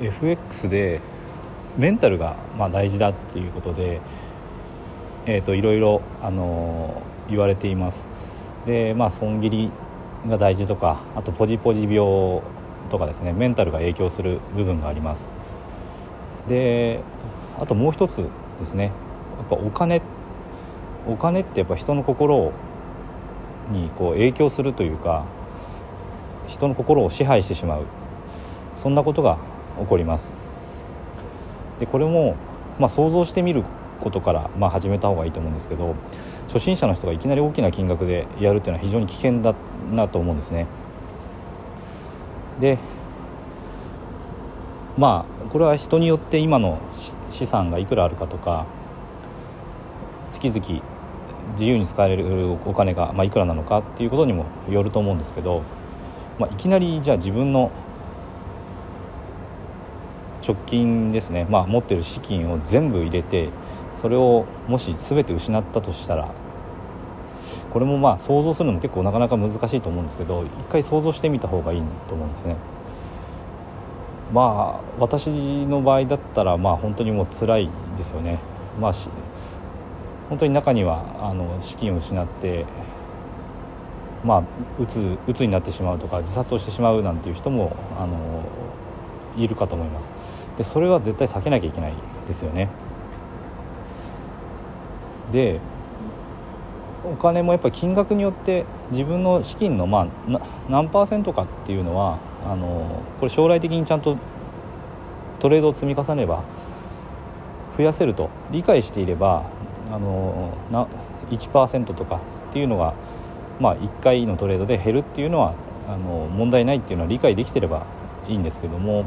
FX でメンタルがまあ大事だっていうことで、えー、といろいろ、あの言われています。でまあ損切りが大事とかあとポジポジ病とかですねメンタルが影響する部分があります。であともう一つですねやっぱお金お金ってやっぱ人の心にこう影響するというか人の心を支配してしまう。そんなことが起こります。でこれも、まあ、想像してみることから、まあ、始めた方がいいと思うんですけど初心者の人がいきなり大きな金額でやるっていうのは非常に危険だなと思うんですね。でまあこれは人によって今の資産がいくらあるかとか月々自由に使えるお金が、まあ、いくらなのかっていうことにもよると思うんですけど、まあ、いきなりじゃあ自分の直近ですね、まあ、持ってる資金を全部入れてそれをもし全て失ったとしたらこれもまあ想像するのも結構なかなか難しいと思うんですけど一回想像してみた方がいいと思うんですね。まあ私の場合だったらまあ本当にもう辛いですよね。まあ本当に中にはあの資金を失ってまあうつうつになってしまうとか自殺をしてしまうなんていう人もあのいるかと思います。でそれは絶対避けなきゃいけないですよね。でお金もやっぱり金額によって自分の資金のまあ何パーセントかっていうのはあのこれ将来的にちゃんとトレードを積み重ねれば増やせると理解していればあのな1%とかっていうのが、まあ、1回のトレードで減るっていうのはあの問題ないっていうのは理解できてればいいんですけども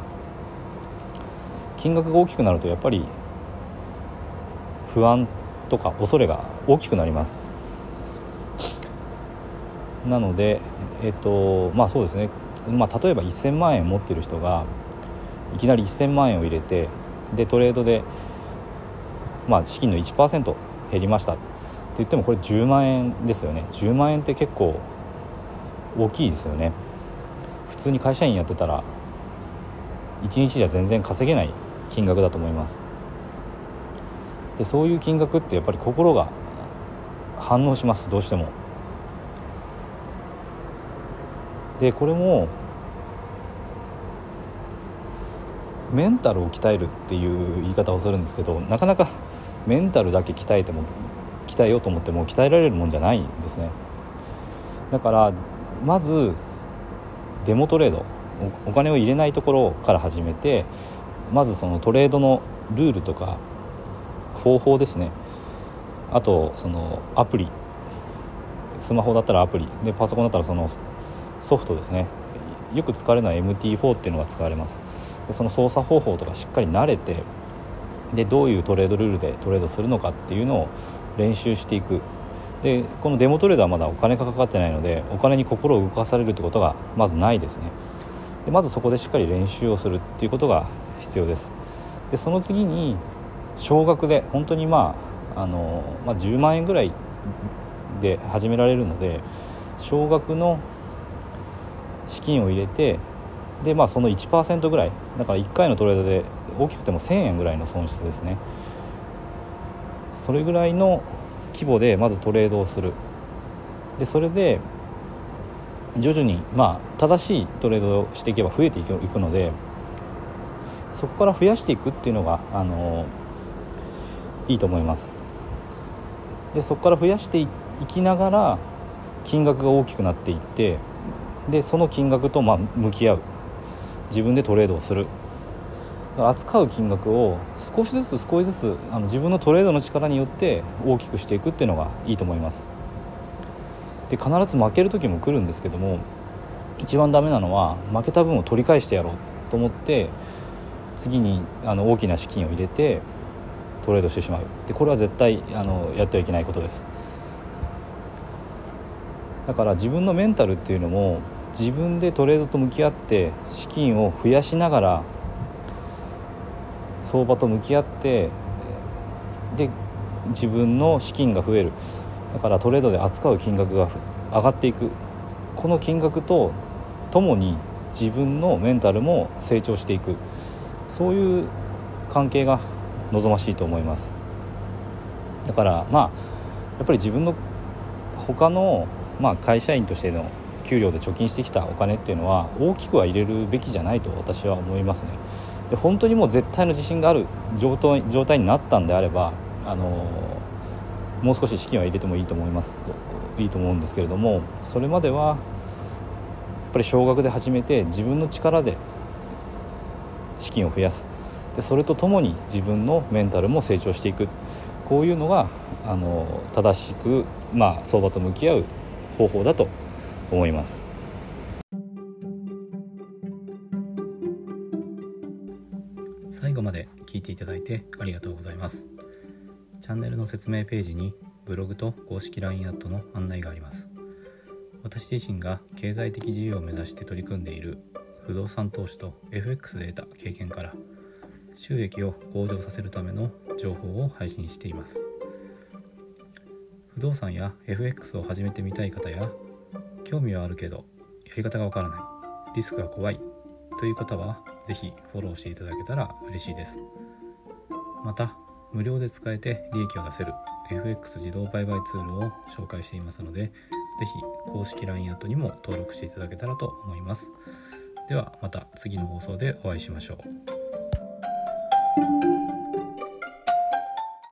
金額が大きくなるとやっぱり不安とか恐れが大きくなります。なのでえっとまあそうですね、まあ、例えば1000万円持ってる人がいきなり1000万円を入れてでトレードで、まあ、資金の1%減りました。って言ってもこれ10万円ですよね。10万円って結構大きいですよね。普通に会社員やってたら1日じゃ全然稼げない。金額だと思います。でそういう金額ってやっぱり心が反応します。どうしても。でこれもメンタルを鍛えるっていう言い方をするんですけどなかなか メンタルだけ鍛えても鍛えようと思っても鍛えられるもんじゃないんですね。だからまずデモトレードお金を入れないところから始めてまずそのトレードのルールとか方法ですね。あとそのアプリ。スマホだったらアプリ。でパソコンだったらそのソフトですね。よく使われるのは MT4 っていうのが使われます。でその操作方法とかしっかり慣れてでどういうトレードルールでトレードするのかっていうのを練習していく。でこのデモトレードはまだお金がかかってないのでお金に心を動かされるってことがまずないですね。でまずそこでしっかり練習をするっていうことが必要です。でその次に少額で本当にまああの、まあ、10万円ぐらいで始められるので少額の資金を入れてでまあその1%ぐらいだから1回のトレードで大きくても1000円ぐらいの損失ですね。それぐらいの規模でまずトレードをする。でそれで徐々にまあ正しいトレードをしていけば増えていくのでそこから増やしていくっていうのがあのいいと思います。でそこから増やしていきながら金額が大きくなっていってでその金額とまあ向き合う。自分でトレードをする。扱う金額を少しずつ少しずつあの自分のトレードの力によって大きくしていくっていうのがいいと思います。で必ず負ける時も来るんですけども一番ダメなのは負けた分を取り返してやろうと思って次にあの大きな資金を入れてトレードしてしまう。でこれは絶対あのやってはいけないことです。だから自分のメンタルっていうのも自分でトレードと向き合って資金を増やしながら相場と向き合ってで自分の資金が増える。だからトレードで扱う金額が上がっていく。この金額とともに自分のメンタルも成長していく。そういう関係が望ましいと思います。だからまあやっぱり自分の他の、まあ、会社員としての給料で貯金してきたお金っていうのは大きくは入れるべきじゃないと私は思いますね。で本当にもう絶対の自信がある状態状態になったんであればあのもう少し資金は入れてもいいと思います。いいと思うんですけれどもそれまではやっぱり少額で始めて自分の力で資金を増やす。でそれとともに自分のメンタルも成長していく。こういうのがあの正しく、まあ、相場と向き合う方法だと思います。最後まで聞いていただいてありがとうございます。チャンネルの説明ページにブログと公式 LINE アットの案内があります。私自身が経済的自由を目指して取り組んでいる不動産投資と FX で得た経験から収益を向上させるための情報を配信しています。不動産や FX を始めてみたい方や興味はあるけどやり方がわからないリスクが怖いという方は是非フォローしていただけたら嬉しいです。また無料で使えて利益を出せる FX 自動売買ツールを紹介していますので是非公式 LINE アットにも登録していただけたらと思います。ではまた次の放送でお会いしましょう。